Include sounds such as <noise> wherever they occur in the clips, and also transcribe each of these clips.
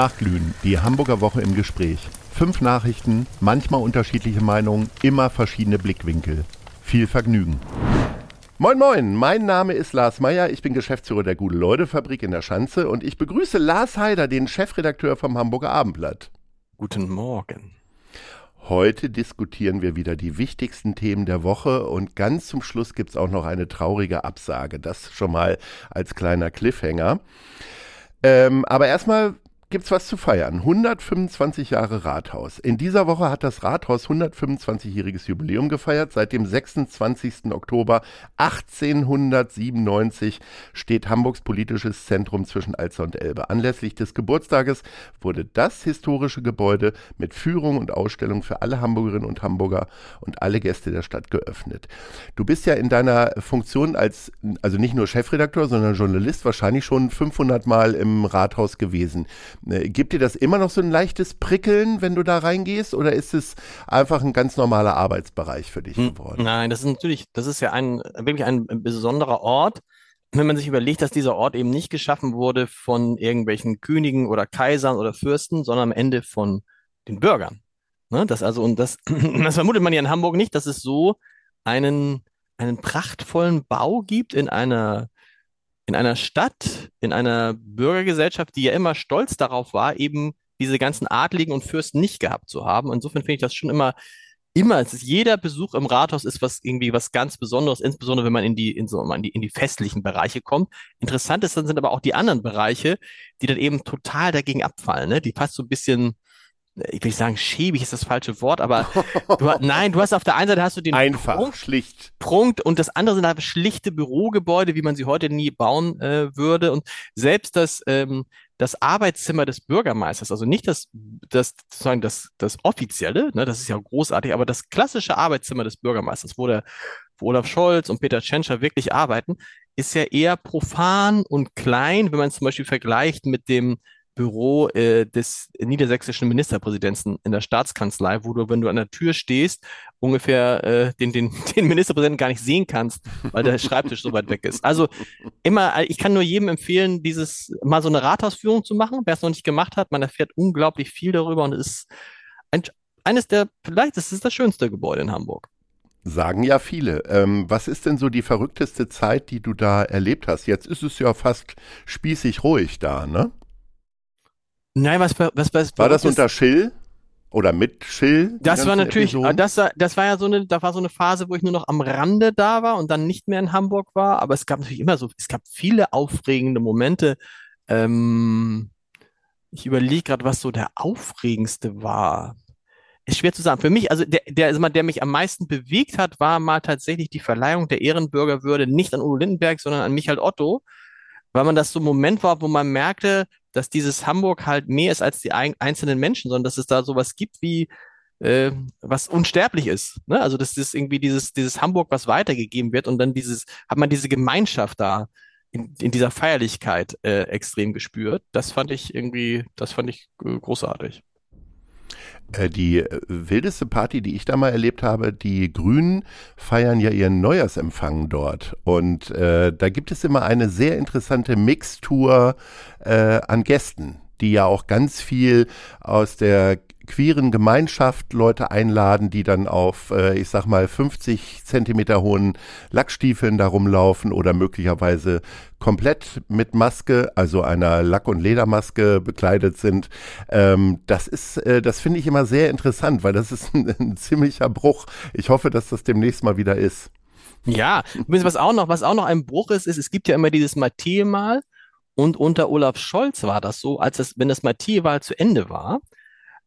Nachglühen, die Hamburger Woche im Gespräch. Fünf Nachrichten, manchmal unterschiedliche Meinungen, immer verschiedene Blickwinkel. Viel Vergnügen. Moin Moin, mein Name ist Lars Meyer, ich bin Geschäftsführer der Gute-Leute-Fabrik in der Schanze und ich begrüße Lars Heider, den Chefredakteur vom Hamburger Abendblatt. Guten Morgen. Heute diskutieren wir wieder die wichtigsten Themen der Woche und ganz zum Schluss gibt es auch noch eine traurige Absage. Das schon mal als kleiner Cliffhanger. Ähm, aber erstmal gibt's was zu feiern. 125 Jahre Rathaus. In dieser Woche hat das Rathaus 125-jähriges Jubiläum gefeiert. Seit dem 26. Oktober 1897 steht Hamburgs politisches Zentrum zwischen Alster und Elbe. Anlässlich des Geburtstages wurde das historische Gebäude mit Führung und Ausstellung für alle Hamburgerinnen und Hamburger und alle Gäste der Stadt geöffnet. Du bist ja in deiner Funktion als, also nicht nur Chefredakteur, sondern Journalist wahrscheinlich schon 500 Mal im Rathaus gewesen. Äh, gibt dir das immer noch so ein leichtes Prickeln, wenn du da reingehst, oder ist es einfach ein ganz normaler Arbeitsbereich für dich hm, geworden? Nein, das ist natürlich, das ist ja ein wirklich ein besonderer Ort. Wenn man sich überlegt, dass dieser Ort eben nicht geschaffen wurde von irgendwelchen Königen oder Kaisern oder Fürsten, sondern am Ende von den Bürgern. Ne? Das also, und das, <clears throat> das vermutet man ja in Hamburg nicht, dass es so einen, einen prachtvollen Bau gibt in einer in einer Stadt, in einer Bürgergesellschaft, die ja immer stolz darauf war, eben diese ganzen Adligen und Fürsten nicht gehabt zu haben. Insofern finde ich das schon immer, immer, es ist jeder Besuch im Rathaus ist was irgendwie was ganz Besonderes, insbesondere wenn man in die, in so, in die, in die festlichen Bereiche kommt. Interessant ist, dann sind aber auch die anderen Bereiche, die dann eben total dagegen abfallen, ne? Die fast so ein bisschen, ich will nicht sagen, schäbig ist das falsche Wort, aber du, nein, du hast auf der einen Seite hast du den einfach Prunk, schlicht. Prunkt und das andere sind halt schlichte Bürogebäude, wie man sie heute nie bauen äh, würde. Und selbst das ähm, das Arbeitszimmer des Bürgermeisters, also nicht das das sozusagen das das offizielle, ne, das ist ja großartig, aber das klassische Arbeitszimmer des Bürgermeisters, wo der wo Olaf Scholz und Peter Tschentscher wirklich arbeiten, ist ja eher profan und klein, wenn man zum Beispiel vergleicht mit dem Büro äh, des niedersächsischen Ministerpräsidenten in der Staatskanzlei, wo du, wenn du an der Tür stehst, ungefähr äh, den, den, <laughs> den Ministerpräsidenten gar nicht sehen kannst, weil der Schreibtisch so weit weg ist. Also immer, ich kann nur jedem empfehlen, dieses mal so eine Rathausführung zu machen. Wer es noch nicht gemacht hat, man erfährt unglaublich viel darüber und es ist ein, eines der, vielleicht ist es das schönste Gebäude in Hamburg. Sagen ja viele. Ähm, was ist denn so die verrückteste Zeit, die du da erlebt hast? Jetzt ist es ja fast spießig ruhig da, ne? Nein, was, was, was war das unter Schill? Oder mit Schill? Das war natürlich, das, das war ja so eine, da war so eine Phase, wo ich nur noch am Rande da war und dann nicht mehr in Hamburg war. Aber es gab natürlich immer so, es gab viele aufregende Momente. Ähm, ich überlege gerade, was so der aufregendste war. Ist schwer zu sagen. Für mich, also der, der, also der mich am meisten bewegt hat, war mal tatsächlich die Verleihung der Ehrenbürgerwürde nicht an Udo Lindenberg, sondern an Michael Otto, weil man das so ein Moment war, wo man merkte, dass dieses Hamburg halt mehr ist als die ein einzelnen Menschen, sondern dass es da sowas gibt wie äh, was unsterblich ist. Ne? Also das ist irgendwie dieses, dieses Hamburg, was weitergegeben wird und dann dieses, hat man diese Gemeinschaft da in, in dieser Feierlichkeit äh, extrem gespürt. Das fand ich irgendwie, das fand ich äh, großartig. Äh, die äh, wildeste Party, die ich da mal erlebt habe, die Grünen feiern ja ihren Neujahrsempfang dort. Und äh, da gibt es immer eine sehr interessante Mixtur äh, an Gästen, die ja auch ganz viel aus der queeren Gemeinschaft Leute einladen, die dann auf, äh, ich sag mal, 50 Zentimeter hohen Lackstiefeln da rumlaufen oder möglicherweise komplett mit Maske, also einer Lack- und Ledermaske bekleidet sind. Ähm, das ist, äh, das finde ich immer sehr interessant, weil das ist <laughs> ein, ein ziemlicher Bruch. Ich hoffe, dass das demnächst mal wieder ist. Ja, was auch noch, was auch noch ein Bruch ist, ist, es gibt ja immer dieses Matthäe-Mal und unter Olaf Scholz war das so, als es, wenn das Matthäe-Wahl zu Ende war,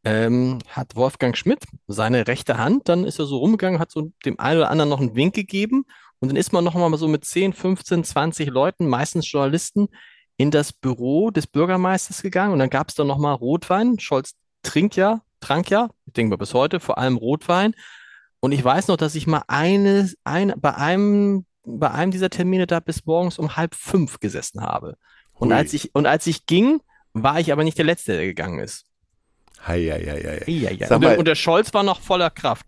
ähm, hat Wolfgang Schmidt seine rechte Hand, dann ist er so rumgegangen, hat so dem einen oder anderen noch einen Wink gegeben und dann ist man noch mal so mit 10, 15, 20 Leuten, meistens Journalisten, in das Büro des Bürgermeisters gegangen und dann gab es da noch mal Rotwein. Scholz trinkt ja, trank ja, ich denke mal bis heute, vor allem Rotwein. Und ich weiß noch, dass ich mal eine, ein, bei einem, bei einem dieser Termine da bis morgens um halb fünf gesessen habe. Und als ich, und als ich ging, war ich aber nicht der Letzte, der gegangen ist. Hei, hei, hei, hei. Ja, ja. Und, der, und der Scholz war noch voller Kraft.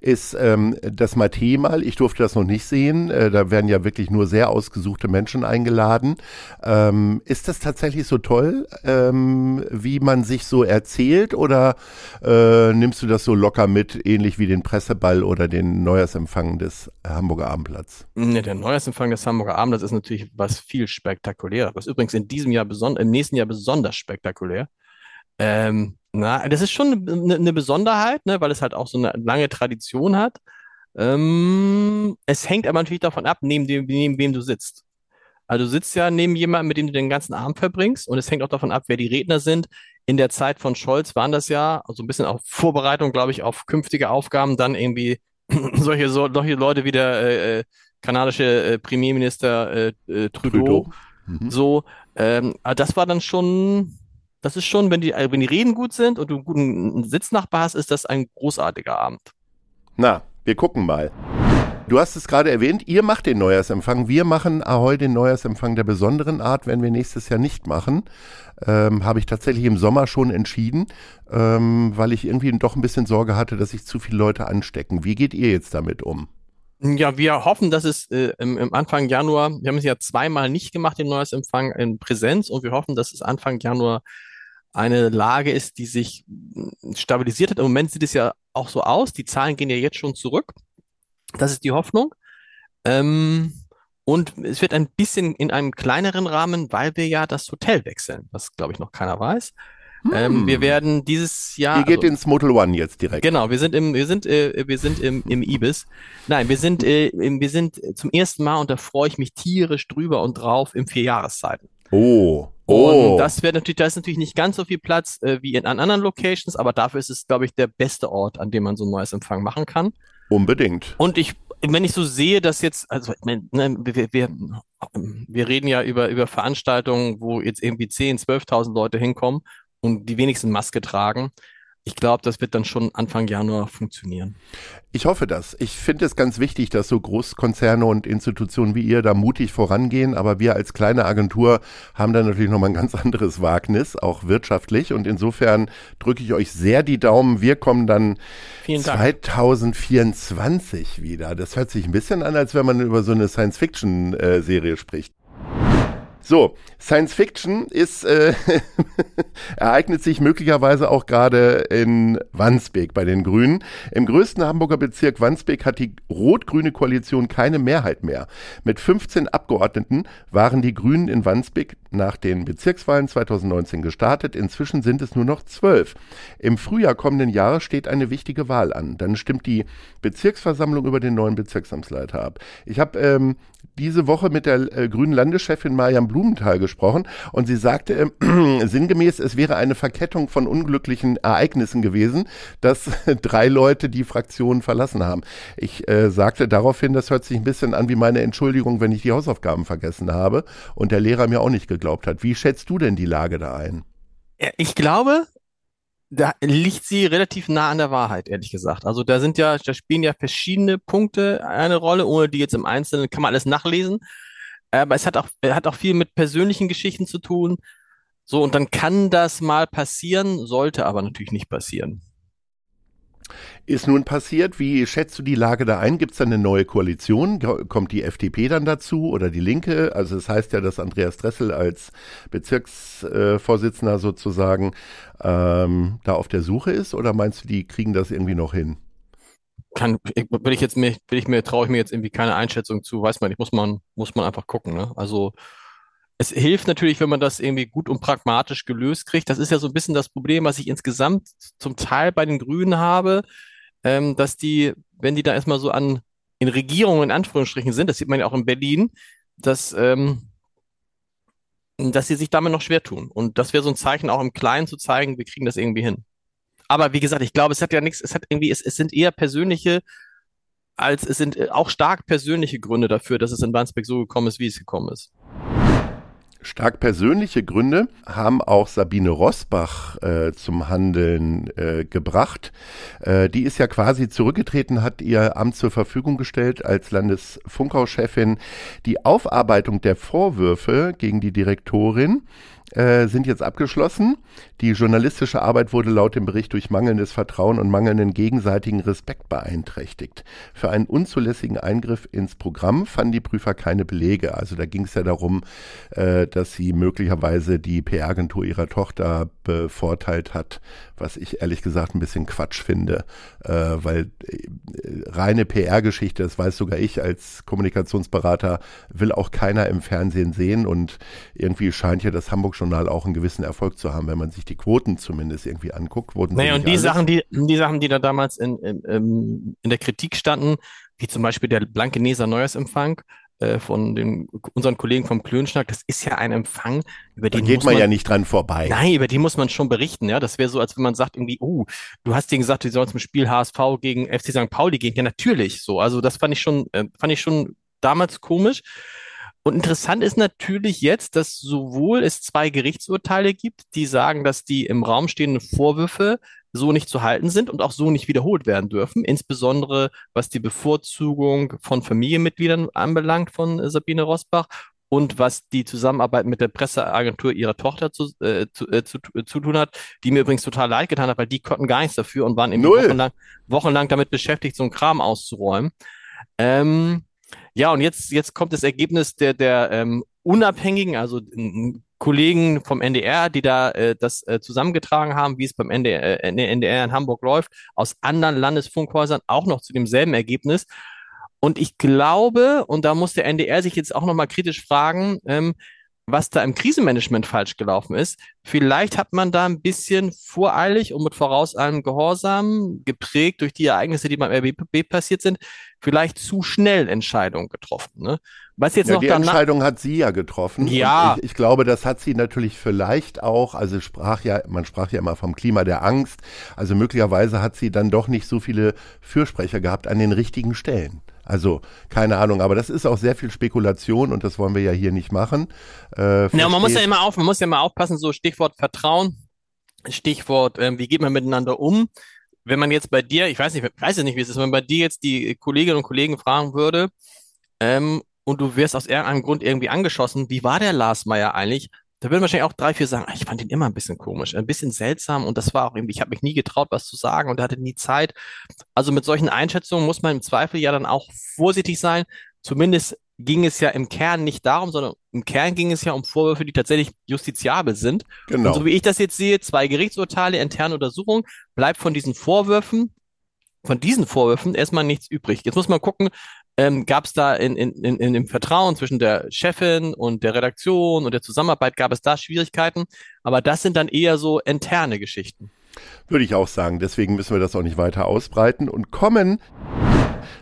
Ist ähm, das Mate mal. Ich durfte das noch nicht sehen. Äh, da werden ja wirklich nur sehr ausgesuchte Menschen eingeladen. Ähm, ist das tatsächlich so toll, ähm, wie man sich so erzählt oder äh, nimmst du das so locker mit, ähnlich wie den Presseball oder den Neujahrsempfang des Hamburger Abendblatts? Nee, der Neujahrsempfang des Hamburger Abendblatts ist natürlich was viel spektakuläres. Übrigens in diesem Jahr besonders, im nächsten Jahr besonders spektakulär. Ähm, na, das ist schon eine, eine Besonderheit, ne, weil es halt auch so eine lange Tradition hat. Ähm, es hängt aber natürlich davon ab, neben, dem, neben wem du sitzt. Also du sitzt ja neben jemandem, mit dem du den ganzen Abend verbringst und es hängt auch davon ab, wer die Redner sind. In der Zeit von Scholz waren das ja, also ein bisschen auch Vorbereitung, glaube ich, auf künftige Aufgaben, dann irgendwie <clears throat> solche, so, solche Leute wie der äh, äh kanadische äh, Premierminister äh, äh, Trudeau. Trudeau. Mhm. So, ähm, aber das war dann schon, das ist schon, wenn die, wenn die Reden gut sind und du einen guten Sitznachbar hast, ist das ein großartiger Abend. Na, wir gucken mal. Du hast es gerade erwähnt, ihr macht den Neujahrsempfang. Wir machen Ahoi den Neujahrsempfang der besonderen Art, wenn wir nächstes Jahr nicht machen. Ähm, Habe ich tatsächlich im Sommer schon entschieden, ähm, weil ich irgendwie doch ein bisschen Sorge hatte, dass sich zu viele Leute anstecken. Wie geht ihr jetzt damit um? Ja, wir hoffen, dass es äh, im, im, Anfang Januar, wir haben es ja zweimal nicht gemacht, den Neujahrsempfang in Präsenz, und wir hoffen, dass es Anfang Januar eine Lage ist, die sich hm, stabilisiert hat. Im Moment sieht es ja auch so aus. Die Zahlen gehen ja jetzt schon zurück. Das ist die Hoffnung. Ähm, und es wird ein bisschen in einem kleineren Rahmen, weil wir ja das Hotel wechseln, was glaube ich noch keiner weiß. Hm. Ähm, wir werden dieses Jahr. Ihr geht also, ins Motel One jetzt direkt. Genau, wir sind im, wir sind, äh, wir sind im, im Ibis. Nein, wir sind, äh, wir sind zum ersten Mal und da freue ich mich tierisch drüber und drauf im vier Jahreszeiten. Oh. Oh. Und das wird natürlich, da ist natürlich nicht ganz so viel Platz äh, wie in an anderen Locations, aber dafür ist es, glaube ich, der beste Ort, an dem man so ein neues Empfang machen kann. Unbedingt. Und ich, wenn ich so sehe, dass jetzt, also ich ne, wir, wir, wir reden ja über, über Veranstaltungen, wo jetzt irgendwie 10.000, 12.000 Leute hinkommen und die wenigsten Maske tragen ich glaube, das wird dann schon Anfang Januar funktionieren. Ich hoffe das. Ich finde es ganz wichtig, dass so Großkonzerne und Institutionen wie ihr da mutig vorangehen. Aber wir als kleine Agentur haben da natürlich nochmal ein ganz <laughs> anderes Wagnis, auch wirtschaftlich. Und insofern drücke ich euch sehr die Daumen. Wir kommen dann 2024 wieder. Das hört sich ein bisschen an, als wenn man über so eine Science-Fiction-Serie äh, spricht. So, Science Fiction ist äh, <laughs> ereignet sich möglicherweise auch gerade in Wandsbek bei den Grünen. Im größten Hamburger Bezirk Wandsbek hat die rot-grüne Koalition keine Mehrheit mehr. Mit 15 Abgeordneten waren die Grünen in Wandsbek nach den Bezirkswahlen 2019 gestartet. Inzwischen sind es nur noch zwölf. Im Frühjahr kommenden Jahres steht eine wichtige Wahl an. Dann stimmt die Bezirksversammlung über den neuen Bezirksamtsleiter ab. Ich habe ähm, diese Woche mit der äh, grünen Landeschefin Mariam Blumenthal gesprochen und sie sagte äh, <clears throat> sinngemäß, es wäre eine Verkettung von unglücklichen Ereignissen gewesen, dass <laughs> drei Leute die Fraktion verlassen haben. Ich äh, sagte daraufhin, das hört sich ein bisschen an wie meine Entschuldigung, wenn ich die Hausaufgaben vergessen habe und der Lehrer mir auch nicht geglaubt hat. Wie schätzt du denn die Lage da ein? Ich glaube, da liegt sie relativ nah an der Wahrheit, ehrlich gesagt. Also da sind ja, da spielen ja verschiedene Punkte eine Rolle, ohne die jetzt im Einzelnen kann man alles nachlesen. Aber es hat auch, hat auch viel mit persönlichen Geschichten zu tun. So, und dann kann das mal passieren, sollte aber natürlich nicht passieren. Ist nun passiert, wie schätzt du die Lage da ein? Gibt es da eine neue Koalition? Kommt die FDP dann dazu oder die Linke? Also es das heißt ja, dass Andreas Dressel als Bezirksvorsitzender sozusagen ähm, da auf der Suche ist oder meinst du, die kriegen das irgendwie noch hin? Kann, will ich jetzt mir, will ich mir, traue ich mir jetzt irgendwie keine Einschätzung zu, weiß man nicht, muss man, muss man einfach gucken, ne? Also, es hilft natürlich, wenn man das irgendwie gut und pragmatisch gelöst kriegt. Das ist ja so ein bisschen das Problem, was ich insgesamt zum Teil bei den Grünen habe ähm, dass die, wenn die da erstmal so an in Regierungen in Anführungsstrichen sind, das sieht man ja auch in Berlin, dass, ähm, dass sie sich damit noch schwer tun. Und das wäre so ein Zeichen, auch im Kleinen zu zeigen, wir kriegen das irgendwie hin. Aber wie gesagt, ich glaube, es hat ja nichts, es hat irgendwie, es, es sind eher persönliche, als es sind auch stark persönliche Gründe dafür, dass es in Wandsbek so gekommen ist, wie es gekommen ist. Stark persönliche Gründe haben auch Sabine Rosbach äh, zum Handeln äh, gebracht. Äh, die ist ja quasi zurückgetreten, hat ihr Amt zur Verfügung gestellt als Landesfunkauschefin. Die Aufarbeitung der Vorwürfe gegen die Direktorin äh, sind jetzt abgeschlossen. Die journalistische Arbeit wurde laut dem Bericht durch mangelndes Vertrauen und mangelnden gegenseitigen Respekt beeinträchtigt. Für einen unzulässigen Eingriff ins Programm fanden die Prüfer keine Belege. Also da ging es ja darum, äh, dass sie möglicherweise die PR-Agentur ihrer Tochter bevorteilt hat, was ich ehrlich gesagt ein bisschen Quatsch finde, äh, weil äh, reine PR-Geschichte, das weiß sogar ich als Kommunikationsberater, will auch keiner im Fernsehen sehen und irgendwie scheint ja das Hamburg-Journal auch einen gewissen Erfolg zu haben, wenn man sich die Quoten zumindest irgendwie anguckt. Wurden naja, und die alles. Sachen, die, die Sachen, die da damals in, in, in der Kritik standen, wie zum Beispiel der Blankeneser Neujahrsempfang, äh, von den, unseren Kollegen vom Klönschnack, das ist ja ein Empfang, über den da geht man, man, ja nicht dran vorbei. Nein, über den muss man schon berichten, ja. Das wäre so, als wenn man sagt irgendwie, oh, du hast denen gesagt, die sollen zum Spiel HSV gegen FC St. Pauli gehen. Ja, natürlich so. Also das fand ich schon, äh, fand ich schon damals komisch. Und interessant ist natürlich jetzt, dass sowohl es zwei Gerichtsurteile gibt, die sagen, dass die im Raum stehenden Vorwürfe so nicht zu halten sind und auch so nicht wiederholt werden dürfen, insbesondere was die Bevorzugung von Familienmitgliedern anbelangt von äh, Sabine Rosbach und was die Zusammenarbeit mit der Presseagentur ihrer Tochter zu, äh, zu, äh, zu, äh, zu, tun hat, die mir übrigens total leid getan hat, weil die konnten gar nichts dafür und waren eben wochenlang, wochenlang damit beschäftigt, so einen Kram auszuräumen. Ähm, ja, und jetzt, jetzt kommt das Ergebnis der, der ähm, Unabhängigen, also Kollegen vom NDR, die da äh, das äh, zusammengetragen haben, wie es beim NDR, äh, NDR in Hamburg läuft, aus anderen Landesfunkhäusern auch noch zu demselben Ergebnis. Und ich glaube, und da muss der NDR sich jetzt auch nochmal kritisch fragen, ähm, was da im Krisenmanagement falsch gelaufen ist. Vielleicht hat man da ein bisschen voreilig und mit vorauseilendem Gehorsam, geprägt durch die Ereignisse, die beim RBB passiert sind, vielleicht zu schnell Entscheidungen getroffen. Ne? Was jetzt ja, noch die Entscheidung hat sie ja getroffen. Ja. Ich, ich, glaube, das hat sie natürlich vielleicht auch, also sprach ja, man sprach ja immer vom Klima der Angst. Also möglicherweise hat sie dann doch nicht so viele Fürsprecher gehabt an den richtigen Stellen. Also keine Ahnung, aber das ist auch sehr viel Spekulation und das wollen wir ja hier nicht machen. Äh, ja, man muss ja immer auf, man muss ja immer aufpassen, so Stichwort Vertrauen, Stichwort, äh, wie geht man miteinander um? Wenn man jetzt bei dir, ich weiß nicht, ich weiß nicht, wie es ist, wenn man bei dir jetzt die Kolleginnen und Kollegen fragen würde, ähm, und du wirst aus irgendeinem Grund irgendwie angeschossen, wie war der Lars Meyer eigentlich? Da würden wahrscheinlich auch drei, vier sagen, ah, ich fand ihn immer ein bisschen komisch, ein bisschen seltsam und das war auch irgendwie, ich habe mich nie getraut, was zu sagen und hatte nie Zeit. Also mit solchen Einschätzungen muss man im Zweifel ja dann auch vorsichtig sein. Zumindest ging es ja im Kern nicht darum, sondern im Kern ging es ja um Vorwürfe, die tatsächlich justiziabel sind. Genau. Und so wie ich das jetzt sehe, zwei Gerichtsurteile, interne Untersuchung, bleibt von diesen Vorwürfen von diesen Vorwürfen erstmal nichts übrig. Jetzt muss man gucken, ähm, gab es da in, in, in, in dem Vertrauen zwischen der Chefin und der Redaktion und der Zusammenarbeit, gab es da Schwierigkeiten? Aber das sind dann eher so interne Geschichten. Würde ich auch sagen. Deswegen müssen wir das auch nicht weiter ausbreiten und kommen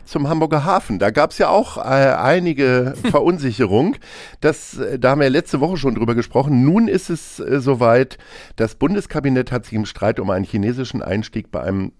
zum Hamburger Hafen. Da gab es ja auch äh, einige <laughs> Verunsicherung. Das, äh, da haben wir letzte Woche schon drüber gesprochen. Nun ist es äh, soweit. Das Bundeskabinett hat sich im Streit um einen chinesischen Einstieg bei einem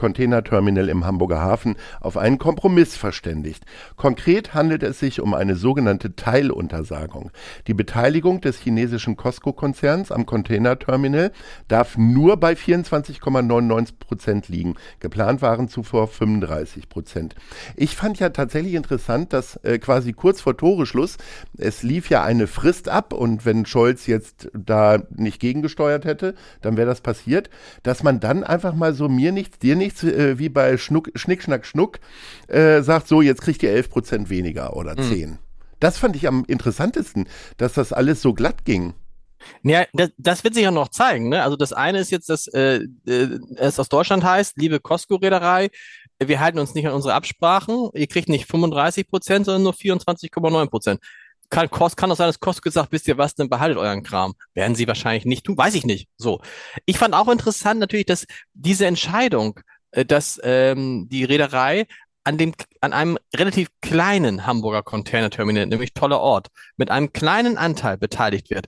Containerterminal im Hamburger Hafen auf einen Kompromiss verständigt. Konkret handelt es sich um eine sogenannte Teiluntersagung. Die Beteiligung des chinesischen Costco-Konzerns am Containerterminal darf nur bei 24,99 Prozent liegen. Geplant waren zuvor 35 Prozent. Ich fand ja tatsächlich interessant, dass äh, quasi kurz vor Toreschluss, es lief ja eine Frist ab und wenn Scholz jetzt da nicht gegengesteuert hätte, dann wäre das passiert, dass man dann einfach mal so mir nichts, dir nichts nichts äh, wie bei Schnuck, Schnick, Schnack, Schnuck, äh, sagt so, jetzt kriegt ihr 11 Prozent weniger oder 10. Mhm. Das fand ich am interessantesten, dass das alles so glatt ging. Ja, das, das wird sich ja noch zeigen. Ne? Also das eine ist jetzt, dass äh, äh, es aus Deutschland heißt, liebe Costco-Reederei, wir halten uns nicht an unsere Absprachen. Ihr kriegt nicht 35 Prozent, sondern nur 24,9 Prozent. Kann, Kost, kann auch sein, dass Kost gesagt, wisst ihr was, dann behaltet euren Kram. Werden sie wahrscheinlich nicht tun, weiß ich nicht. So. Ich fand auch interessant natürlich, dass diese Entscheidung dass ähm, die Reederei an dem an einem relativ kleinen Hamburger Containerterminal, nämlich toller Ort, mit einem kleinen Anteil beteiligt wird.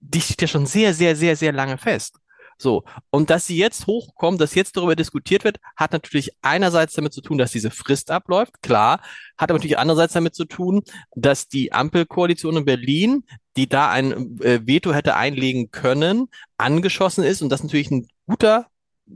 Die steht ja schon sehr, sehr, sehr, sehr lange fest. So. Und dass sie jetzt hochkommen, dass jetzt darüber diskutiert wird, hat natürlich einerseits damit zu tun, dass diese Frist abläuft, klar, hat aber natürlich andererseits damit zu tun, dass die Ampelkoalition in Berlin, die da ein äh, Veto hätte einlegen können, angeschossen ist und das natürlich ein guter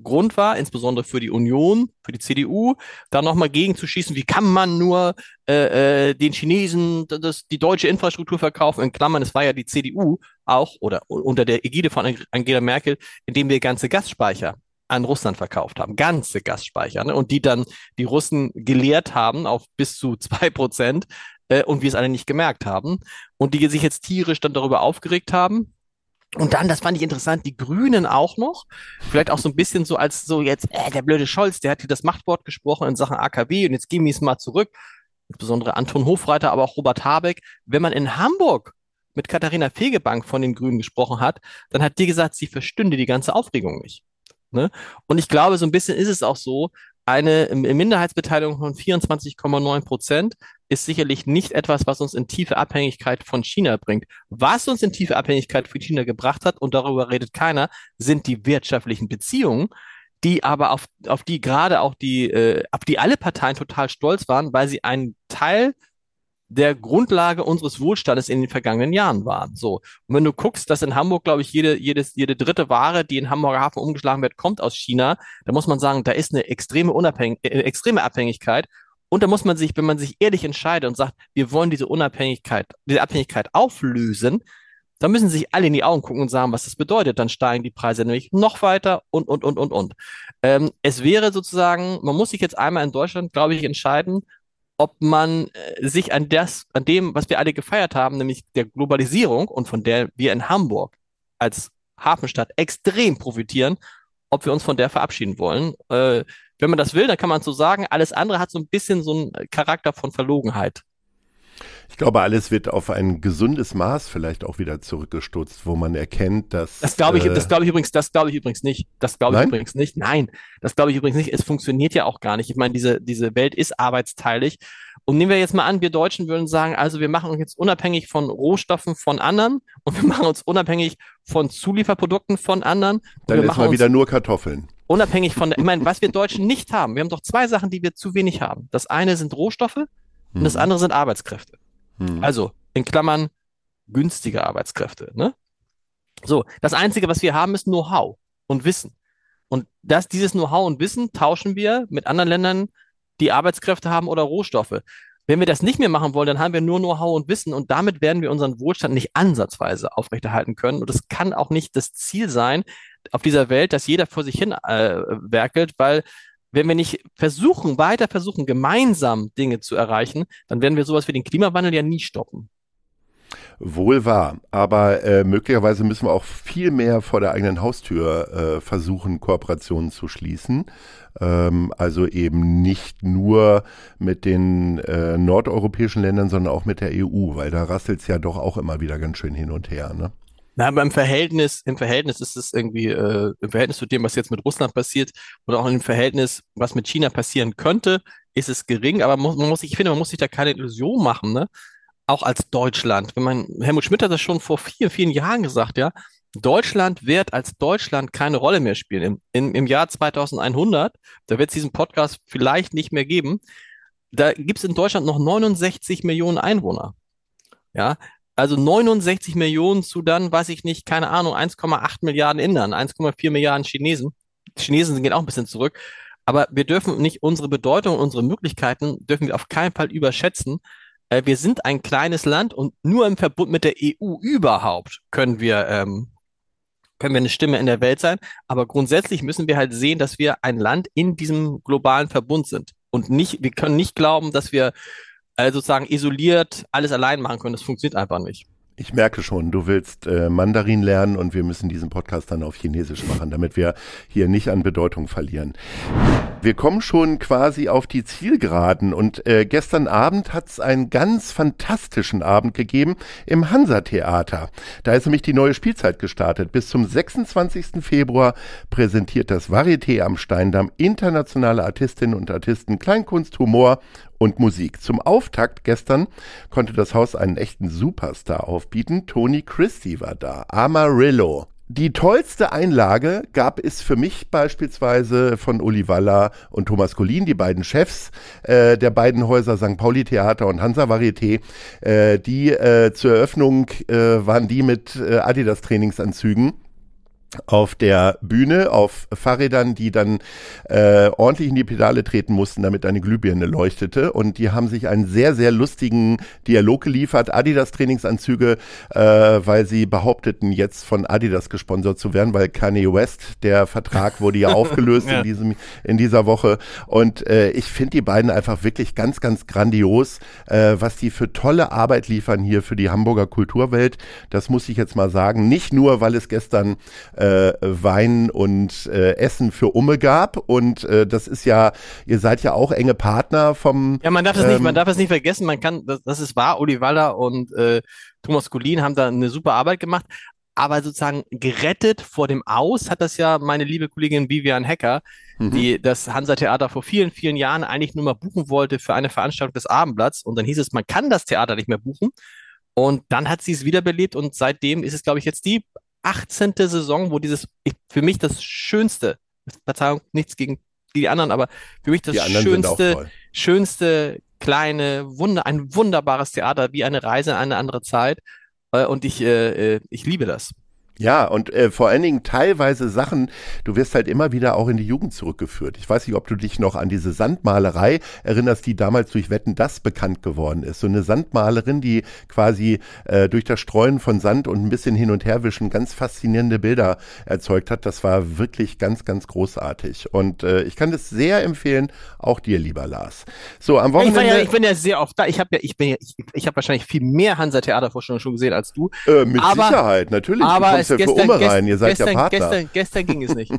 Grund war, insbesondere für die Union, für die CDU, da nochmal gegenzuschießen, wie kann man nur äh, äh, den Chinesen das, die deutsche Infrastruktur verkaufen, in Klammern, es war ja die CDU auch, oder unter der Ägide von Angela Merkel, indem wir ganze Gasspeicher an Russland verkauft haben, ganze Gasspeicher, ne? und die dann die Russen geleert haben auf bis zu zwei Prozent äh, und wir es alle nicht gemerkt haben und die sich jetzt tierisch dann darüber aufgeregt haben. Und dann, das fand ich interessant, die Grünen auch noch, vielleicht auch so ein bisschen so als so jetzt, äh, der blöde Scholz, der hat hier das Machtwort gesprochen in Sachen AKW und jetzt gehen wir es mal zurück. Insbesondere Anton Hofreiter, aber auch Robert Habeck. Wenn man in Hamburg mit Katharina Fegebank von den Grünen gesprochen hat, dann hat die gesagt, sie verstünde die ganze Aufregung nicht. Ne? Und ich glaube, so ein bisschen ist es auch so, eine Minderheitsbeteiligung von 24,9 Prozent ist sicherlich nicht etwas, was uns in tiefe Abhängigkeit von China bringt. Was uns in tiefe Abhängigkeit von China gebracht hat, und darüber redet keiner, sind die wirtschaftlichen Beziehungen, die aber auf, auf die gerade auch die, äh, auf die alle Parteien total stolz waren, weil sie einen Teil der Grundlage unseres Wohlstandes in den vergangenen Jahren waren. So. Und wenn du guckst, dass in Hamburg, glaube ich, jede, jedes, jede dritte Ware, die in Hamburger Hafen umgeschlagen wird, kommt aus China, da muss man sagen, da ist eine extreme Unabhängig äh, extreme Abhängigkeit. Und da muss man sich, wenn man sich ehrlich entscheidet und sagt, wir wollen diese Unabhängigkeit, diese Abhängigkeit auflösen, dann müssen sich alle in die Augen gucken und sagen, was das bedeutet. Dann steigen die Preise nämlich noch weiter und, und, und, und, und. Ähm, es wäre sozusagen, man muss sich jetzt einmal in Deutschland, glaube ich, entscheiden, ob man äh, sich an das, an dem, was wir alle gefeiert haben, nämlich der Globalisierung und von der wir in Hamburg als Hafenstadt extrem profitieren, ob wir uns von der verabschieden wollen. Äh, wenn man das will, dann kann man so sagen, alles andere hat so ein bisschen so einen Charakter von Verlogenheit. Ich glaube, alles wird auf ein gesundes Maß vielleicht auch wieder zurückgestutzt, wo man erkennt, dass. Das glaube ich, äh, das glaube ich übrigens, das glaube ich übrigens nicht. Das glaube ich Nein? übrigens nicht. Nein, das glaube ich übrigens nicht. Es funktioniert ja auch gar nicht. Ich meine, diese, diese Welt ist arbeitsteilig. Und nehmen wir jetzt mal an, wir Deutschen würden sagen, also wir machen uns jetzt unabhängig von Rohstoffen von anderen und wir machen uns unabhängig von Zulieferprodukten von anderen. Dann ist mal wieder nur Kartoffeln. Unabhängig von, ich meine, was wir Deutschen nicht haben. Wir haben doch zwei Sachen, die wir zu wenig haben. Das eine sind Rohstoffe. Und das hm. andere sind Arbeitskräfte. Hm. Also in Klammern günstige Arbeitskräfte. Ne? So, das Einzige, was wir haben, ist Know-how und Wissen. Und das, dieses Know-how und Wissen tauschen wir mit anderen Ländern, die Arbeitskräfte haben oder Rohstoffe. Wenn wir das nicht mehr machen wollen, dann haben wir nur Know-how und Wissen und damit werden wir unseren Wohlstand nicht ansatzweise aufrechterhalten können. Und das kann auch nicht das Ziel sein auf dieser Welt, dass jeder vor sich hin äh, werkelt, weil wenn wir nicht versuchen, weiter versuchen, gemeinsam Dinge zu erreichen, dann werden wir sowas wie den Klimawandel ja nie stoppen. Wohl wahr, aber äh, möglicherweise müssen wir auch viel mehr vor der eigenen Haustür äh, versuchen, Kooperationen zu schließen. Ähm, also eben nicht nur mit den äh, nordeuropäischen Ländern, sondern auch mit der EU, weil da rasselt es ja doch auch immer wieder ganz schön hin und her. Ne? Na, aber im Verhältnis, im Verhältnis ist es irgendwie, äh, im Verhältnis zu dem, was jetzt mit Russland passiert, oder auch im Verhältnis, was mit China passieren könnte, ist es gering, aber man, muss, ich finde, man muss sich da keine Illusion machen, ne? Auch als Deutschland. Wenn man, Helmut Schmidt hat das schon vor vielen, vielen Jahren gesagt, ja. Deutschland wird als Deutschland keine Rolle mehr spielen. Im, im, im Jahr 2100, da wird es diesen Podcast vielleicht nicht mehr geben. Da gibt es in Deutschland noch 69 Millionen Einwohner. Ja, also 69 Millionen zu dann, weiß ich nicht, keine Ahnung, 1,8 Milliarden Indern, 1,4 Milliarden Chinesen. Chinesen gehen auch ein bisschen zurück. Aber wir dürfen nicht unsere Bedeutung, unsere Möglichkeiten dürfen wir auf keinen Fall überschätzen. Äh, wir sind ein kleines Land und nur im Verbund mit der EU überhaupt können wir, ähm, können wir eine Stimme in der Welt sein. Aber grundsätzlich müssen wir halt sehen, dass wir ein Land in diesem globalen Verbund sind. Und nicht, wir können nicht glauben, dass wir äh, sozusagen isoliert alles allein machen können. Das funktioniert einfach nicht. Ich merke schon, du willst äh, Mandarin lernen und wir müssen diesen Podcast dann auf Chinesisch machen, damit wir hier nicht an Bedeutung verlieren. Wir kommen schon quasi auf die Zielgeraden und äh, gestern Abend hat es einen ganz fantastischen Abend gegeben im Hansa-Theater. Da ist nämlich die neue Spielzeit gestartet. Bis zum 26. Februar präsentiert das Varieté am Steindamm internationale Artistinnen und Artisten Kleinkunst, Humor und Musik. Zum Auftakt gestern konnte das Haus einen echten Superstar aufbieten. Tony Christie war da. Amarillo. Die tollste Einlage gab es für mich beispielsweise von Uli Waller und Thomas Collin, die beiden Chefs äh, der beiden Häuser St. Pauli Theater und Hansa Varieté. Äh, die äh, zur Eröffnung äh, waren die mit äh, Adidas Trainingsanzügen auf der Bühne auf Fahrrädern, die dann äh, ordentlich in die Pedale treten mussten, damit eine Glühbirne leuchtete. Und die haben sich einen sehr, sehr lustigen Dialog geliefert. Adidas Trainingsanzüge, äh, weil sie behaupteten, jetzt von Adidas gesponsert zu werden, weil Kanye West, der Vertrag wurde ja <laughs> aufgelöst ja. in diesem in dieser Woche. Und äh, ich finde die beiden einfach wirklich ganz, ganz grandios, äh, was die für tolle Arbeit liefern hier für die Hamburger Kulturwelt. Das muss ich jetzt mal sagen. Nicht nur, weil es gestern äh, Wein und äh, Essen für Umme gab. Und äh, das ist ja, ihr seid ja auch enge Partner vom. Ja, man darf es ähm, nicht, man darf es nicht vergessen. Man kann, das, das ist wahr. Uli Waller und äh, Thomas Kulin haben da eine super Arbeit gemacht. Aber sozusagen gerettet vor dem Aus hat das ja meine liebe Kollegin Vivian Hecker, mhm. die das Hansa-Theater vor vielen, vielen Jahren eigentlich nur mal buchen wollte für eine Veranstaltung des Abendblatts. Und dann hieß es, man kann das Theater nicht mehr buchen. Und dann hat sie es wiederbelebt und seitdem ist es, glaube ich, jetzt die 18. Saison, wo dieses, ich, für mich das schönste, Verzeihung, nichts gegen die anderen, aber für mich das schönste, schönste kleine, Wunder, ein wunderbares Theater, wie eine Reise in eine andere Zeit. Äh, und ich, äh, äh ich liebe das. Ja, und äh, vor allen Dingen teilweise Sachen, du wirst halt immer wieder auch in die Jugend zurückgeführt. Ich weiß nicht, ob du dich noch an diese Sandmalerei erinnerst, die damals durch Wetten das bekannt geworden ist. So eine Sandmalerin, die quasi äh, durch das Streuen von Sand und ein bisschen hin und her wischen ganz faszinierende Bilder erzeugt hat. Das war wirklich ganz, ganz großartig. Und äh, ich kann das sehr empfehlen, auch dir, lieber Lars. So, am Wochenende. Ich, ja, ich bin ja sehr oft da. Ich habe ja, ich bin ja, ich, ich habe wahrscheinlich viel mehr Hansa-Theatervorstellungen schon gesehen als du. Äh, mit aber, Sicherheit, natürlich. Aber ja gestern, für Umme rein, ihr seid gestern, ja Partner. Gestern, gestern ging es nicht.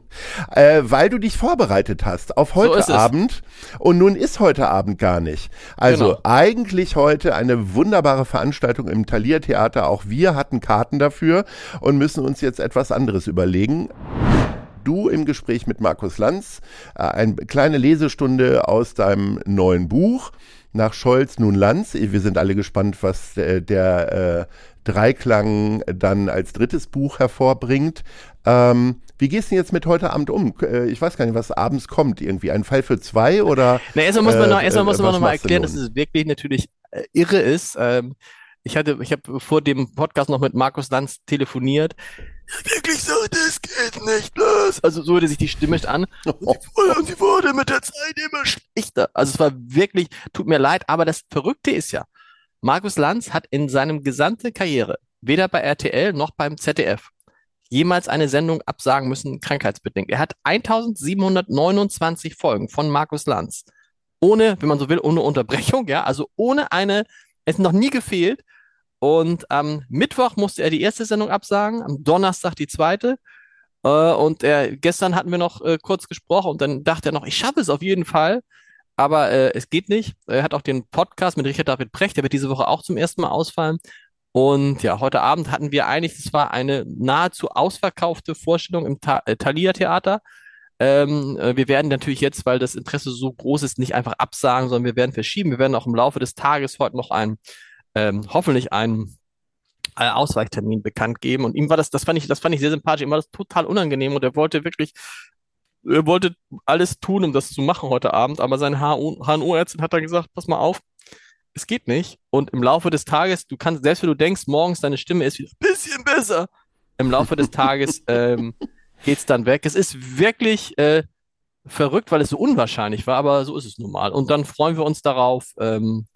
<laughs> äh, weil du dich vorbereitet hast auf heute so Abend und nun ist heute Abend gar nicht. Also genau. eigentlich heute eine wunderbare Veranstaltung im Thalia Theater. Auch wir hatten Karten dafür und müssen uns jetzt etwas anderes überlegen du im Gespräch mit Markus Lanz, äh, eine kleine Lesestunde aus deinem neuen Buch. Nach Scholz nun Lanz. Wir sind alle gespannt, was äh, der äh, Dreiklang dann als drittes Buch hervorbringt. Ähm, wie gehst du jetzt mit heute Abend um? Äh, ich weiß gar nicht, was abends kommt. Irgendwie ein Fall für zwei oder? Na, erstmal muss man noch, erstmal muss man noch mal erklären, dass es wirklich natürlich äh, irre ist. Ähm, ich hatte, ich habe vor dem Podcast noch mit Markus Lanz telefoniert. Wirklich so, das geht nicht los. Also so hörte sich die Stimme an. <laughs> Und sie, wurde, und sie wurde mit der Zeit immer schlechter. Also es war wirklich, tut mir leid, aber das Verrückte ist ja, Markus Lanz hat in seinem gesamte Karriere weder bei RTL noch beim ZDF jemals eine Sendung absagen müssen, krankheitsbedingt. Er hat 1729 Folgen von Markus Lanz. Ohne, wenn man so will, ohne Unterbrechung, ja, also ohne eine, es ist noch nie gefehlt. Und am Mittwoch musste er die erste Sendung absagen, am Donnerstag die zweite. Äh, und er, gestern hatten wir noch äh, kurz gesprochen und dann dachte er noch, ich schaffe es auf jeden Fall aber äh, es geht nicht. Er hat auch den Podcast mit Richard David Brecht, der wird diese Woche auch zum ersten Mal ausfallen. Und ja, heute Abend hatten wir eigentlich, es war eine nahezu ausverkaufte Vorstellung im Ta äh, Thalia Theater. Ähm, äh, wir werden natürlich jetzt, weil das Interesse so groß ist, nicht einfach absagen, sondern wir werden verschieben. Wir werden auch im Laufe des Tages heute noch einen, ähm, hoffentlich einen äh, Ausweichtermin bekannt geben. Und ihm war das, das fand ich, das fand ich sehr sympathisch. Ihm war das total unangenehm und er wollte wirklich er wollte alles tun, um das zu machen heute Abend, aber seine HNO-Ärztin hat dann gesagt, pass mal auf, es geht nicht. Und im Laufe des Tages, du kannst, selbst wenn du denkst, morgens deine Stimme ist wieder ein bisschen besser, im Laufe des Tages <laughs> ähm, geht's dann weg. Es ist wirklich äh, verrückt, weil es so unwahrscheinlich war, aber so ist es nun mal. Und dann freuen wir uns darauf, ähm,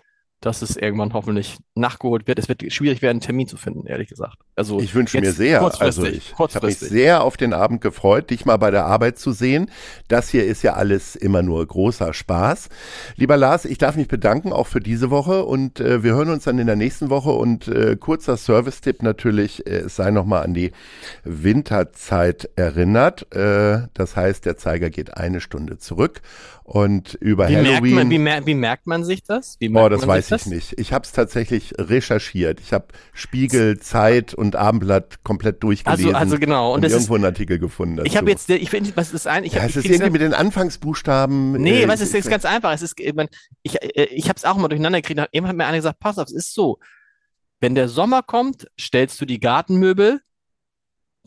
dass es irgendwann hoffentlich nachgeholt wird. Es wird schwierig werden, einen Termin zu finden, ehrlich gesagt. Also ich wünsche mir sehr, also ich, ich habe mich sehr auf den Abend gefreut, dich mal bei der Arbeit zu sehen. Das hier ist ja alles immer nur großer Spaß. Lieber Lars, ich darf mich bedanken auch für diese Woche und äh, wir hören uns dann in der nächsten Woche und äh, kurzer Service-Tipp natürlich, äh, es sei nochmal an die Winterzeit erinnert. Äh, das heißt, der Zeiger geht eine Stunde zurück und über wie Halloween. Merkt man, wie, mer wie, merkt man sich das? Wie oh, das weiß ich nicht. Ich habe es tatsächlich recherchiert. Ich habe Spiegel, Zeit und Abendblatt komplett durchgelesen. Also, also genau. Und, und irgendwo einen Artikel gefunden. Dazu. Ich habe jetzt, ich finde, was ist ein? Ich ja, hab, es ist irgendwie mit den Anfangsbuchstaben. Nee, äh, was ist jetzt ganz einfach. Es ist, ich, ich, äh, ich habe es auch mal durcheinander gekriegt. Eben hat mir einer gesagt, pass auf, es ist so. Wenn der Sommer kommt, stellst du die Gartenmöbel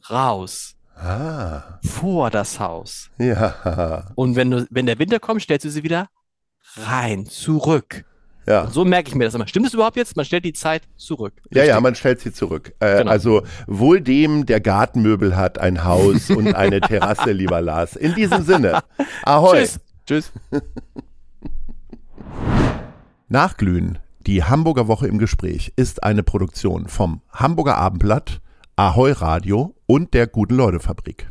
raus. Ah. Vor das Haus. Ja. Und wenn du, wenn der Winter kommt, stellst du sie wieder rein, zurück. Ja. Und so merke ich mir das immer. Stimmt es überhaupt jetzt? Man stellt die Zeit zurück. Ja, ja, Richtig. man stellt sie zurück. Äh, Genau. Also wohl dem, der Gartenmöbel hat, ein Haus und eine Terrasse, <laughs> lieber Lars. In diesem Sinne. Ahoi. Tschüss. Tschüss. Nachglühen, die Hamburger Woche im Gespräch, ist eine Produktion vom Hamburger Abendblatt, Ahoi Radio und der Guten Leute Fabrik.